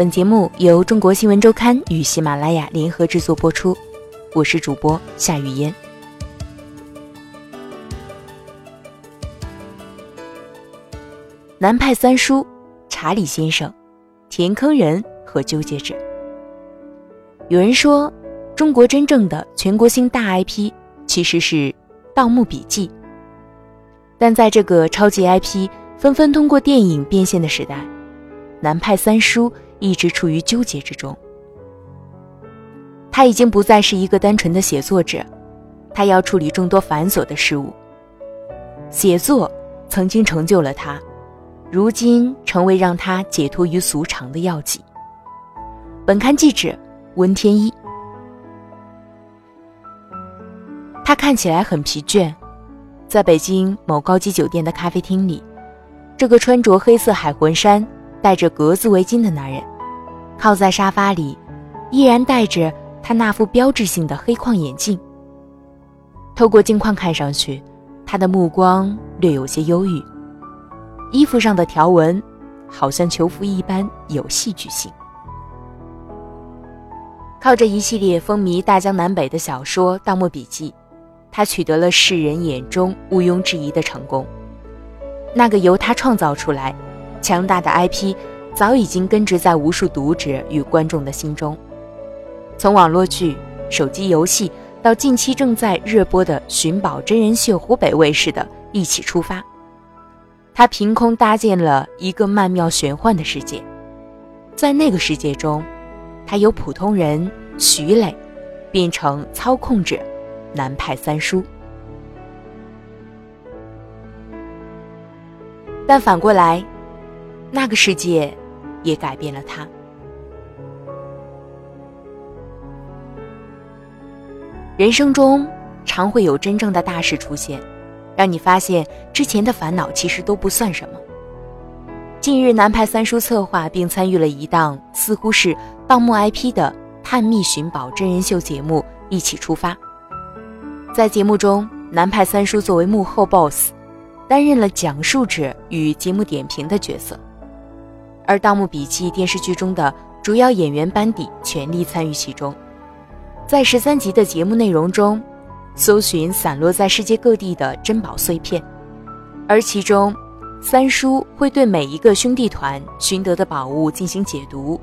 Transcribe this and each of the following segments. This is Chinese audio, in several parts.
本节目由中国新闻周刊与喜马拉雅联合制作播出，我是主播夏雨嫣。南派三叔：查理先生、填坑人和纠结者。有人说，中国真正的全国性大 IP 其实是《盗墓笔记》，但在这个超级 IP 纷纷通过电影变现的时代，南派三叔一直处于纠结之中。他已经不再是一个单纯的写作者，他要处理众多繁琐的事物。写作曾经成就了他。如今成为让他解脱于俗常的药剂。本刊记者温天一，他看起来很疲倦，在北京某高级酒店的咖啡厅里，这个穿着黑色海魂衫、戴着格子围巾的男人，靠在沙发里，依然戴着他那副标志性的黑框眼镜。透过镜框看上去，他的目光略有些忧郁。衣服上的条纹，好像囚服一般有戏剧性。靠着一系列风靡大江南北的小说《盗墓笔记》，他取得了世人眼中毋庸置疑的成功。那个由他创造出来、强大的 IP，早已经根植在无数读者与观众的心中。从网络剧、手机游戏，到近期正在热播的寻宝真人秀，湖北卫视的一起出发。他凭空搭建了一个曼妙玄幻的世界，在那个世界中，他由普通人徐磊变成操控者南派三叔。但反过来，那个世界也改变了他。人生中常会有真正的大事出现。让你发现之前的烦恼其实都不算什么。近日，南派三叔策划并参与了一档似乎是盗墓 IP 的探秘寻宝真人秀节目《一起出发》。在节目中，南派三叔作为幕后 BOSS，担任了讲述者与节目点评的角色，而《盗墓笔记》电视剧中的主要演员班底全力参与其中。在十三集的节目内容中。搜寻散落在世界各地的珍宝碎片，而其中，三叔会对每一个兄弟团寻得的宝物进行解读。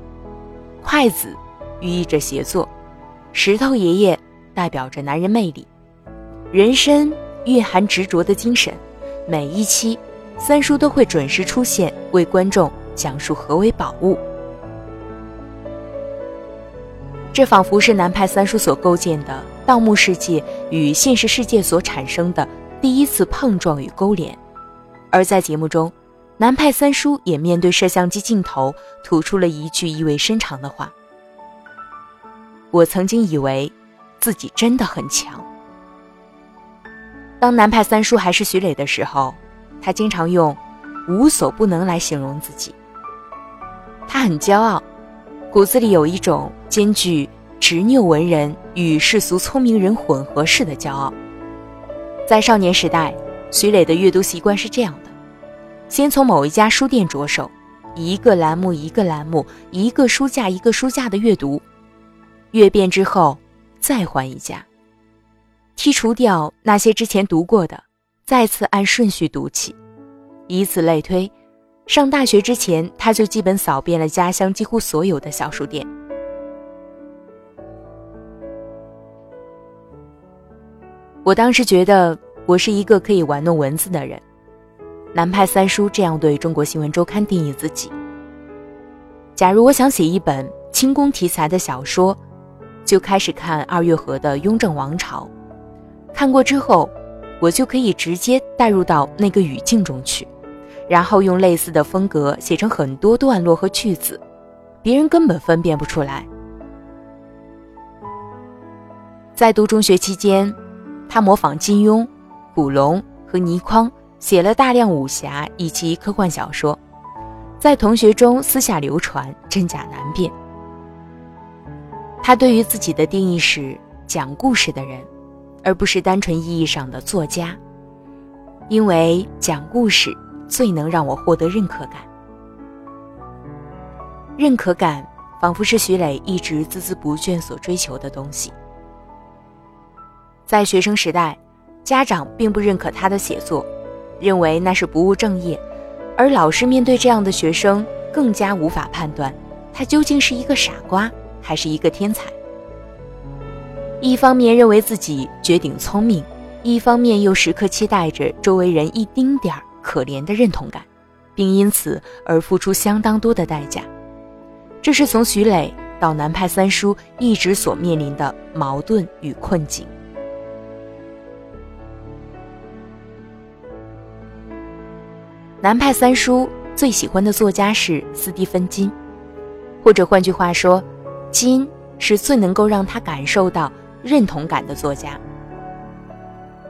筷子寓意着协作，石头爷爷代表着男人魅力，人参蕴含执着的精神。每一期，三叔都会准时出现，为观众讲述何为宝物。这仿佛是南派三叔所构建的盗墓世界与现实世界所产生的第一次碰撞与勾连，而在节目中，南派三叔也面对摄像机镜头吐出了一句意味深长的话：“我曾经以为自己真的很强。”当南派三叔还是徐磊的时候，他经常用“无所不能”来形容自己。他很骄傲。骨子里有一种兼具执拗文人与世俗聪明人混合式的骄傲。在少年时代，徐磊的阅读习惯是这样的：先从某一家书店着手，一个栏目一个栏目，一个书架一个书架的阅读，阅遍之后再换一家，剔除掉那些之前读过的，再次按顺序读起，以此类推。上大学之前，他就基本扫遍了家乡几乎所有的小书店。我当时觉得我是一个可以玩弄文字的人。南派三叔这样对中国新闻周刊定义自己。假如我想写一本清宫题材的小说，就开始看二月河的《雍正王朝》，看过之后，我就可以直接带入到那个语境中去。然后用类似的风格写成很多段落和句子，别人根本分辨不出来。在读中学期间，他模仿金庸、古龙和倪匡，写了大量武侠以及科幻小说，在同学中私下流传，真假难辨。他对于自己的定义是讲故事的人，而不是单纯意义上的作家，因为讲故事。最能让我获得认可感。认可感仿佛是徐磊一直孜孜不倦所追求的东西。在学生时代，家长并不认可他的写作，认为那是不务正业，而老师面对这样的学生，更加无法判断他究竟是一个傻瓜还是一个天才。一方面认为自己绝顶聪明，一方面又时刻期待着周围人一丁点儿可怜的认同感，并因此而付出相当多的代价。这是从徐磊到南派三叔一直所面临的矛盾与困境。南派三叔最喜欢的作家是斯蒂芬金，或者换句话说，金是最能够让他感受到。认同感的作家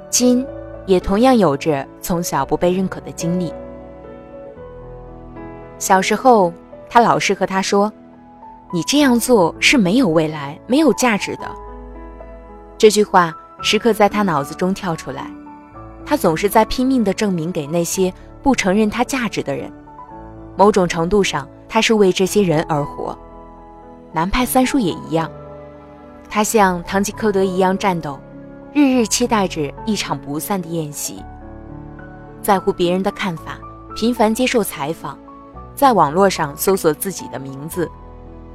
金，也同样有着从小不被认可的经历。小时候，他老师和他说：“你这样做是没有未来、没有价值的。”这句话时刻在他脑子中跳出来。他总是在拼命地证明给那些不承认他价值的人。某种程度上，他是为这些人而活。南派三叔也一样。他像堂吉诃德一样战斗，日日期待着一场不散的宴席。在乎别人的看法，频繁接受采访，在网络上搜索自己的名字，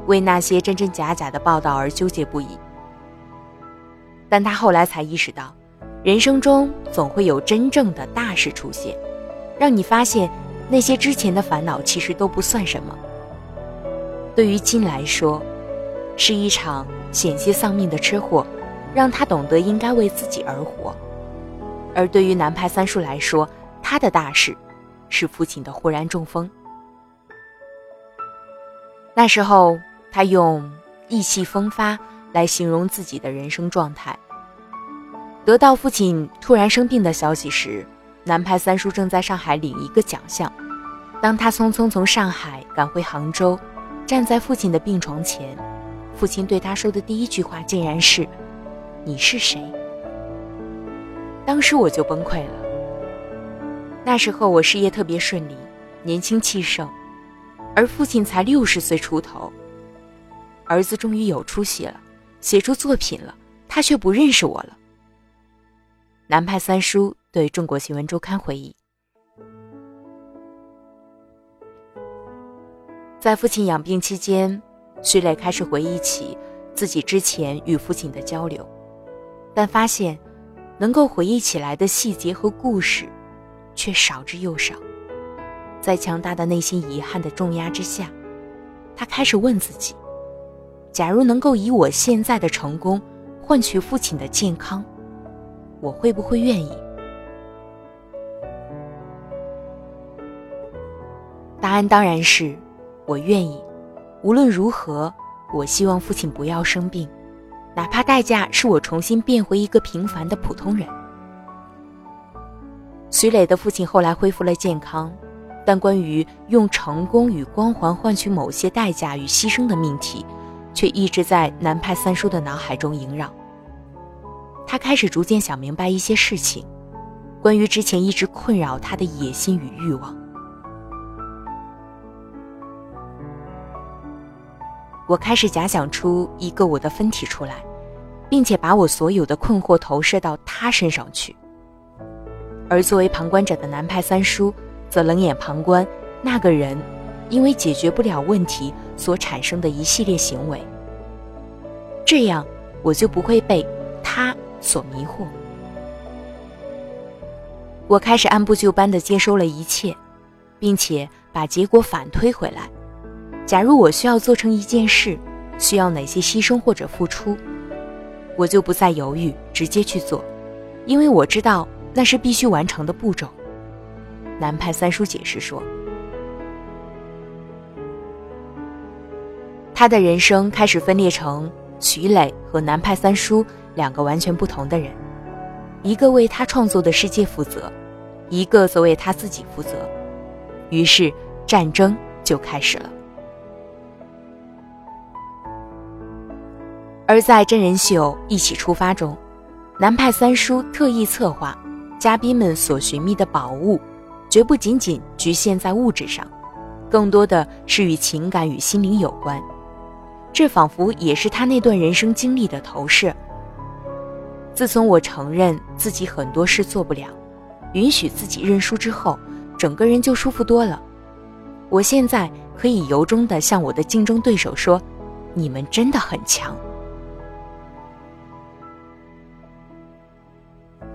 为那些真真假假的报道而纠结不已。但他后来才意识到，人生中总会有真正的大事出现，让你发现那些之前的烦恼其实都不算什么。对于金来说，是一场。险些丧命的车祸，让他懂得应该为自己而活。而对于南派三叔来说，他的大事是父亲的忽然中风。那时候，他用意气风发来形容自己的人生状态。得到父亲突然生病的消息时，南派三叔正在上海领一个奖项。当他匆匆从上海赶回杭州，站在父亲的病床前。父亲对他说的第一句话竟然是：“你是谁？”当时我就崩溃了。那时候我事业特别顺利，年轻气盛，而父亲才六十岁出头。儿子终于有出息了，写出作品了，他却不认识我了。南派三叔对中国新闻周刊回忆，在父亲养病期间。徐磊开始回忆起自己之前与父亲的交流，但发现能够回忆起来的细节和故事却少之又少。在强大的内心遗憾的重压之下，他开始问自己：假如能够以我现在的成功换取父亲的健康，我会不会愿意？答案当然是我愿意。无论如何，我希望父亲不要生病，哪怕代价是我重新变回一个平凡的普通人。徐磊的父亲后来恢复了健康，但关于用成功与光环换取某些代价与牺牲的命题，却一直在南派三叔的脑海中萦绕。他开始逐渐想明白一些事情，关于之前一直困扰他的野心与欲望。我开始假想出一个我的分体出来，并且把我所有的困惑投射到他身上去。而作为旁观者的南派三叔，则冷眼旁观那个人因为解决不了问题所产生的一系列行为。这样，我就不会被他所迷惑。我开始按部就班地接收了一切，并且把结果反推回来。假如我需要做成一件事，需要哪些牺牲或者付出，我就不再犹豫，直接去做，因为我知道那是必须完成的步骤。南派三叔解释说，他的人生开始分裂成徐磊和南派三叔两个完全不同的人，一个为他创作的世界负责，一个则为他自己负责。于是战争就开始了。而在真人秀《一起出发》中，南派三叔特意策划，嘉宾们所寻觅的宝物，绝不仅仅局限在物质上，更多的是与情感与心灵有关。这仿佛也是他那段人生经历的投射。自从我承认自己很多事做不了，允许自己认输之后，整个人就舒服多了。我现在可以由衷地向我的竞争对手说：“你们真的很强。”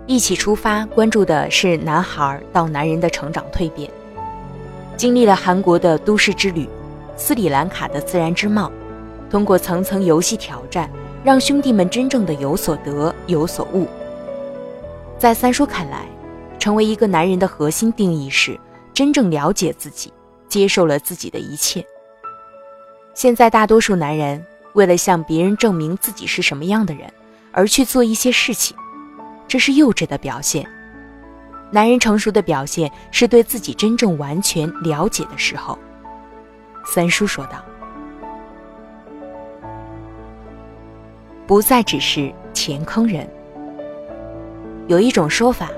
一起出发，关注的是男孩到男人的成长蜕变。经历了韩国的都市之旅，斯里兰卡的自然之貌，通过层层游戏挑战。让兄弟们真正的有所得有所悟。在三叔看来，成为一个男人的核心定义是真正了解自己，接受了自己的一切。现在大多数男人为了向别人证明自己是什么样的人而去做一些事情，这是幼稚的表现。男人成熟的表现是对自己真正完全了解的时候。三叔说道。不再只是填坑人。有一种说法，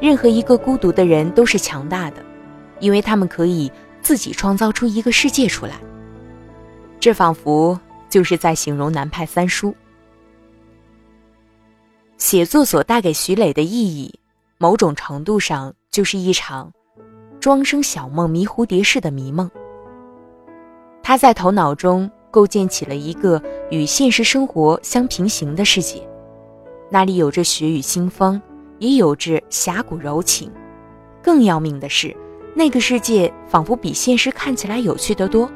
任何一个孤独的人都是强大的，因为他们可以自己创造出一个世界出来。这仿佛就是在形容南派三叔。写作所带给徐磊的意义，某种程度上就是一场庄生晓梦迷蝴蝶式的迷梦。他在头脑中。构建起了一个与现实生活相平行的世界，那里有着雪雨腥风，也有着侠骨柔情。更要命的是，那个世界仿佛比现实看起来有趣得多。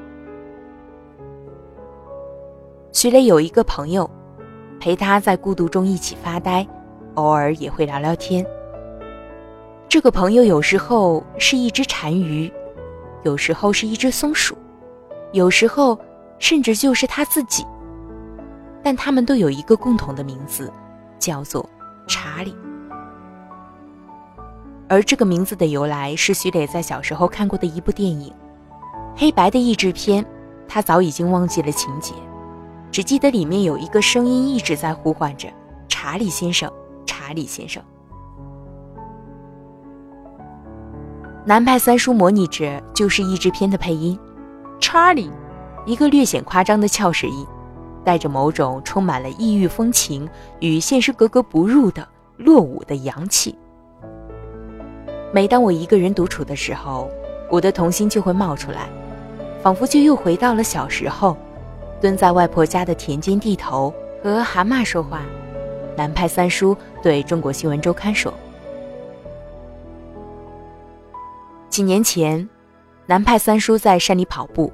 徐磊有一个朋友，陪他在孤独中一起发呆，偶尔也会聊聊天。这个朋友有时候是一只单鱼，有时候是一只松鼠，有时候。甚至就是他自己，但他们都有一个共同的名字，叫做查理。而这个名字的由来是徐磊在小时候看过的一部电影，黑白的译制片，他早已经忘记了情节，只记得里面有一个声音一直在呼唤着“查理先生，查理先生”。南派三叔模拟着就是译制片的配音，查理。一个略显夸张的翘舌音，带着某种充满了异域风情与现实格格不入的落伍的洋气。每当我一个人独处的时候，我的童心就会冒出来，仿佛就又回到了小时候，蹲在外婆家的田间地头和蛤蟆说话。南派三叔对中国新闻周刊说：“几年前，南派三叔在山里跑步。”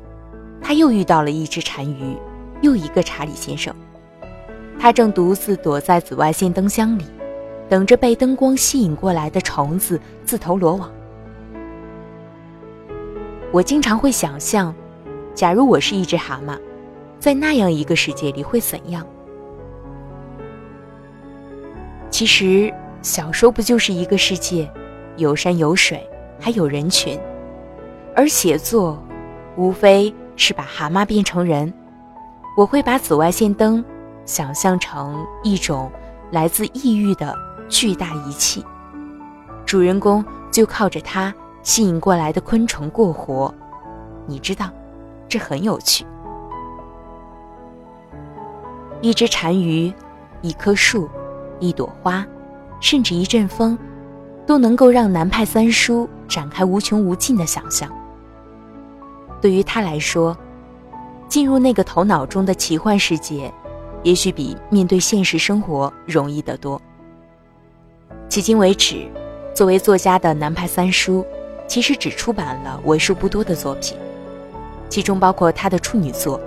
他又遇到了一只单于，又一个查理先生。他正独自躲在紫外线灯箱里，等着被灯光吸引过来的虫子自投罗网。我经常会想象，假如我是一只蛤蟆，在那样一个世界里会怎样？其实，小说不就是一个世界，有山有水，还有人群，而写作，无非。是把蛤蟆变成人，我会把紫外线灯想象成一种来自异域的巨大仪器，主人公就靠着它吸引过来的昆虫过活。你知道，这很有趣。一只单于，一棵树，一朵花，甚至一阵风，都能够让南派三叔展开无穷无尽的想象。对于他来说，进入那个头脑中的奇幻世界，也许比面对现实生活容易得多。迄今为止，作为作家的南派三叔，其实只出版了为数不多的作品，其中包括他的处女作，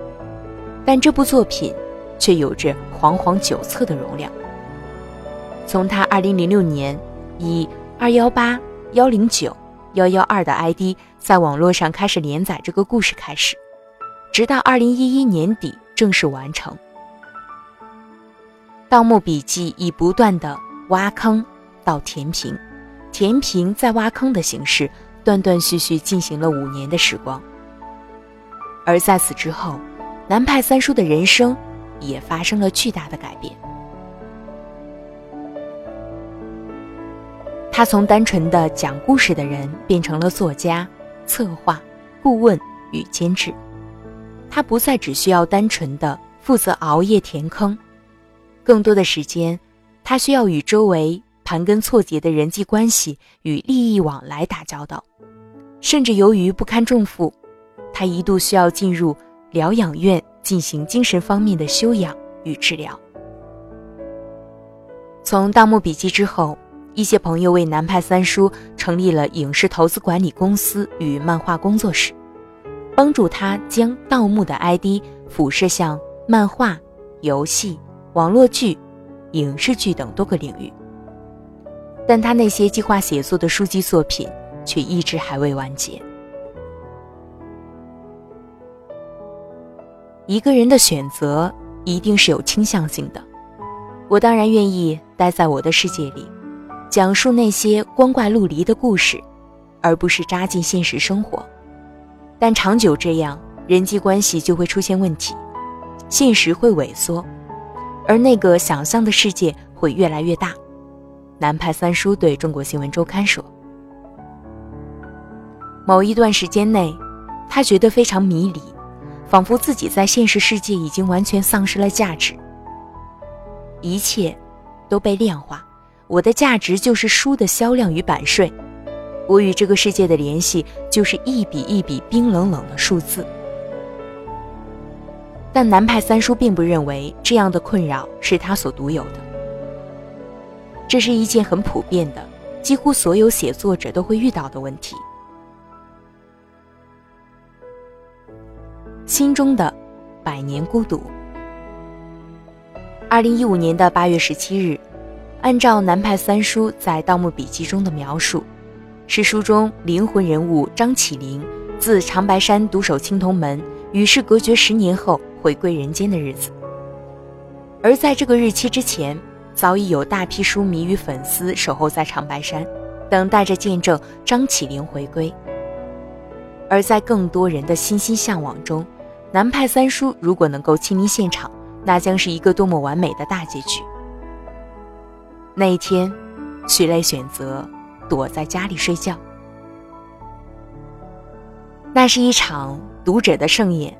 但这部作品却有着煌煌九册的容量。从他2006年以二幺八幺零九。幺幺二的 ID 在网络上开始连载这个故事开始，直到二零一一年底正式完成。《盗墓笔记》以不断的挖坑到填平，填平再挖坑的形式，断断续续进行了五年的时光。而在此之后，南派三叔的人生也发生了巨大的改变。他从单纯的讲故事的人变成了作家、策划、顾问与监制。他不再只需要单纯的负责熬夜填坑，更多的时间，他需要与周围盘根错节的人际关系与利益往来打交道，甚至由于不堪重负，他一度需要进入疗养院进行精神方面的修养与治疗。从《盗墓笔记》之后，一些朋友为南派三叔成立了影视投资管理公司与漫画工作室，帮助他将盗墓的 ID 辐射向漫画、游戏、网络剧、影视剧等多个领域。但他那些计划写作的书籍作品却一直还未完结。一个人的选择一定是有倾向性的。我当然愿意待在我的世界里，讲述那些光怪陆离的故事，而不是扎进现实生活。但长久这样，人际关系就会出现问题，现实会萎缩，而那个想象的世界会越来越大。南派三叔对中国新闻周刊说：“某一段时间内，他觉得非常迷离，仿佛自己在现实世界已经完全丧失了价值。”一切都被量化，我的价值就是书的销量与版税，我与这个世界的联系就是一笔一笔冰冷冷的数字。但南派三叔并不认为这样的困扰是他所独有的，这是一件很普遍的，几乎所有写作者都会遇到的问题。心中的百年孤独。二零一五年的八月十七日，按照南派三叔在《盗墓笔记》中的描述，是书中灵魂人物张起灵自长白山独守青铜门，与世隔绝十年后回归人间的日子。而在这个日期之前，早已有大批书迷与粉丝守候在长白山，等待着见证张起灵回归。而在更多人的心心向往中，南派三叔如果能够亲临现场。那将是一个多么完美的大结局！那一天，徐磊选择躲在家里睡觉。那是一场读者的盛宴，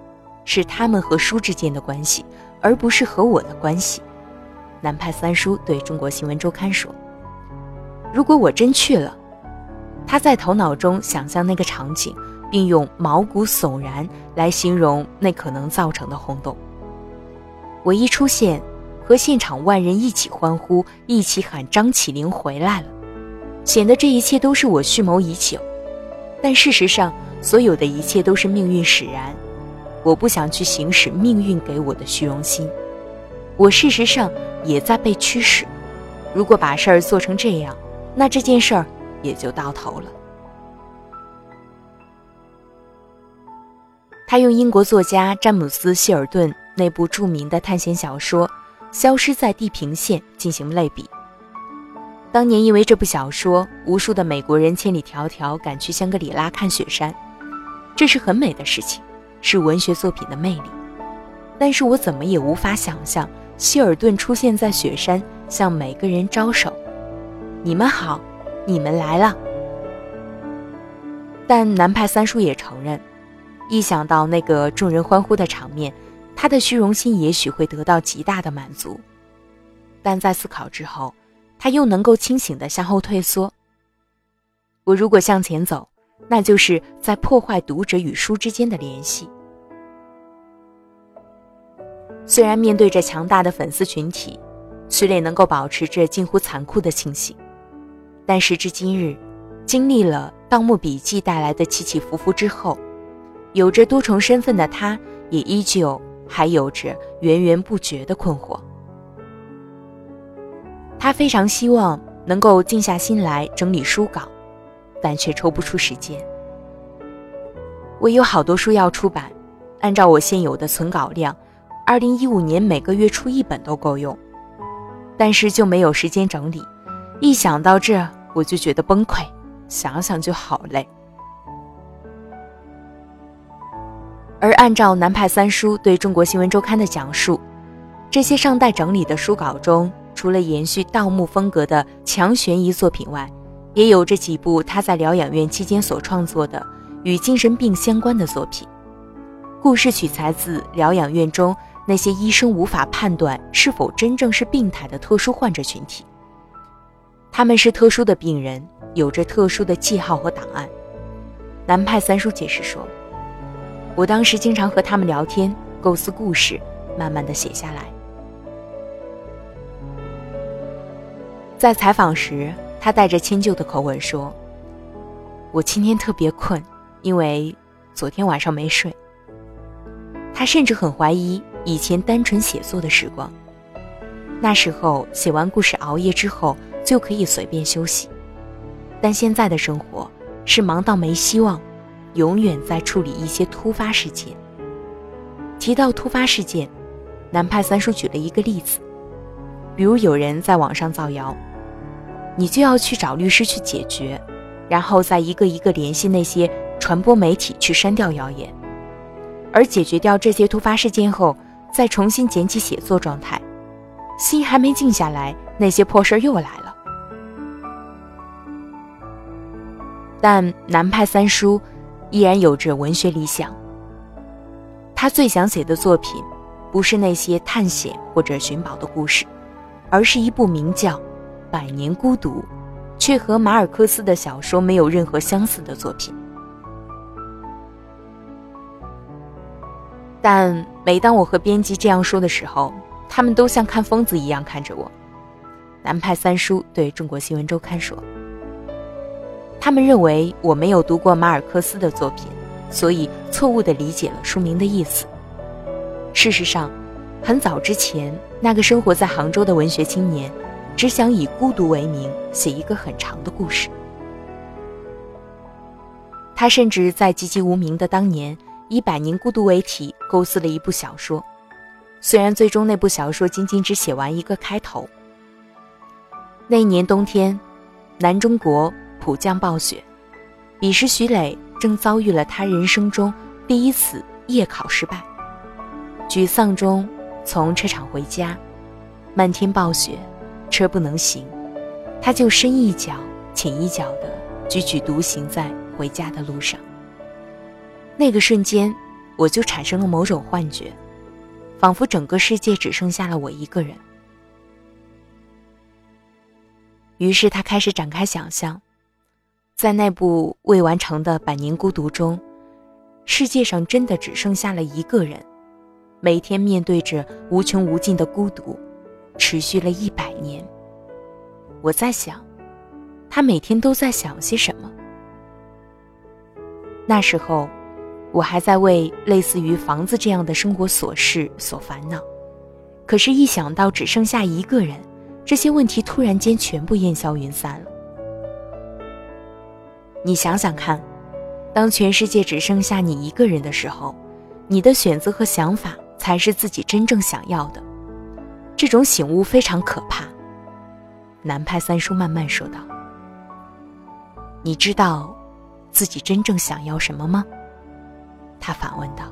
是他们和书之间的关系，而不是和我的关系。南派三叔对中国新闻周刊说：“如果我真去了，他在头脑中想象那个场景，并用毛骨悚然来形容那可能造成的轰动。”我一出现，和现场万人一起欢呼，一起喊张起灵回来了，显得这一切都是我蓄谋已久。但事实上，所有的一切都是命运使然。我不想去行使命运给我的虚荣心，我事实上也在被驱使。如果把事儿做成这样，那这件事儿也就到头了。他用英国作家詹姆斯·希尔顿。那部著名的探险小说《消失在地平线》进行类比。当年因为这部小说，无数的美国人千里迢迢赶去香格里拉看雪山，这是很美的事情，是文学作品的魅力。但是我怎么也无法想象希尔顿出现在雪山，向每个人招手：“你们好，你们来了。”但南派三叔也承认，一想到那个众人欢呼的场面。他的虚荣心也许会得到极大的满足，但在思考之后，他又能够清醒地向后退缩。我如果向前走，那就是在破坏读者与书之间的联系。虽然面对着强大的粉丝群体，徐磊能够保持着近乎残酷的清醒，但时至今日，经历了《盗墓笔记》带来的起起伏伏之后，有着多重身份的他，也依旧。还有着源源不绝的困惑。他非常希望能够静下心来整理书稿，但却抽不出时间。我有好多书要出版，按照我现有的存稿量，二零一五年每个月出一本都够用，但是就没有时间整理。一想到这，我就觉得崩溃，想想就好累。而按照南派三叔对中国新闻周刊的讲述，这些尚待整理的书稿中，除了延续盗墓风格的强悬疑作品外，也有这几部他在疗养院期间所创作的与精神病相关的作品。故事取材自疗养院中那些医生无法判断是否真正是病态的特殊患者群体。他们是特殊的病人，有着特殊的记号和档案。南派三叔解释说：“我当时经常和他们聊天，构思故事，慢慢的写下来。”在采访时，他带着迁就的口吻说：“我今天特别困，因为昨天晚上没睡。”他甚至很怀疑以前单纯写作的时光。那时候写完故事熬夜之后就可以随便休息，但现在的生活是忙到没希望，永远在处理一些突发事件。提到突发事件，南派三叔举了一个例子，比如有人在网上造谣，你就要去找律师去解决，然后再一个一个联系那些传播媒体去删掉谣言。而解决掉这些突发事件后，再重新捡起写作状态，心还没静下来，那些破事又来了。但南派三叔依然有着文学理想。他最想写的作品，不是那些探险或者寻宝的故事，而是一部名叫《百年孤独》，却和马尔克斯的小说没有任何相似的作品。但每当我和编辑这样说的时候，他们都像看疯子一样看着我。南派三叔对中国新闻周刊说：“他们认为我没有读过马尔克斯的作品，所以错误地理解了书名的意思。事实上，很早之前，那个生活在杭州的文学青年，只想以孤独为名写一个很长的故事。他甚至在籍籍无名的当年。”以《百年孤独》为题构思了一部小说，虽然最终那部小说仅仅只写完一个开头。那一年冬天，南中国普降暴雪，彼时徐磊正遭遇了他人生中第一次夜考失败，沮丧中从车场回家，漫天暴雪，车不能行，他就深一脚浅一脚的踽踽独行在回家的路上。那个瞬间，我就产生了某种幻觉，仿佛整个世界只剩下了我一个人。于是他开始展开想象，在那部未完成的《百年孤独》中，世界上真的只剩下了一个人，每天面对着无穷无尽的孤独，持续了一百年。我在想，他每天都在想些什么？那时候。我还在为类似于房子这样的生活琐事所烦恼，可是，一想到只剩下一个人，这些问题突然间全部烟消云散了。你想想看，当全世界只剩下你一个人的时候，你的选择和想法才是自己真正想要的。这种醒悟非常可怕。南派三叔慢慢说道：“你知道自己真正想要什么吗？”他反问道。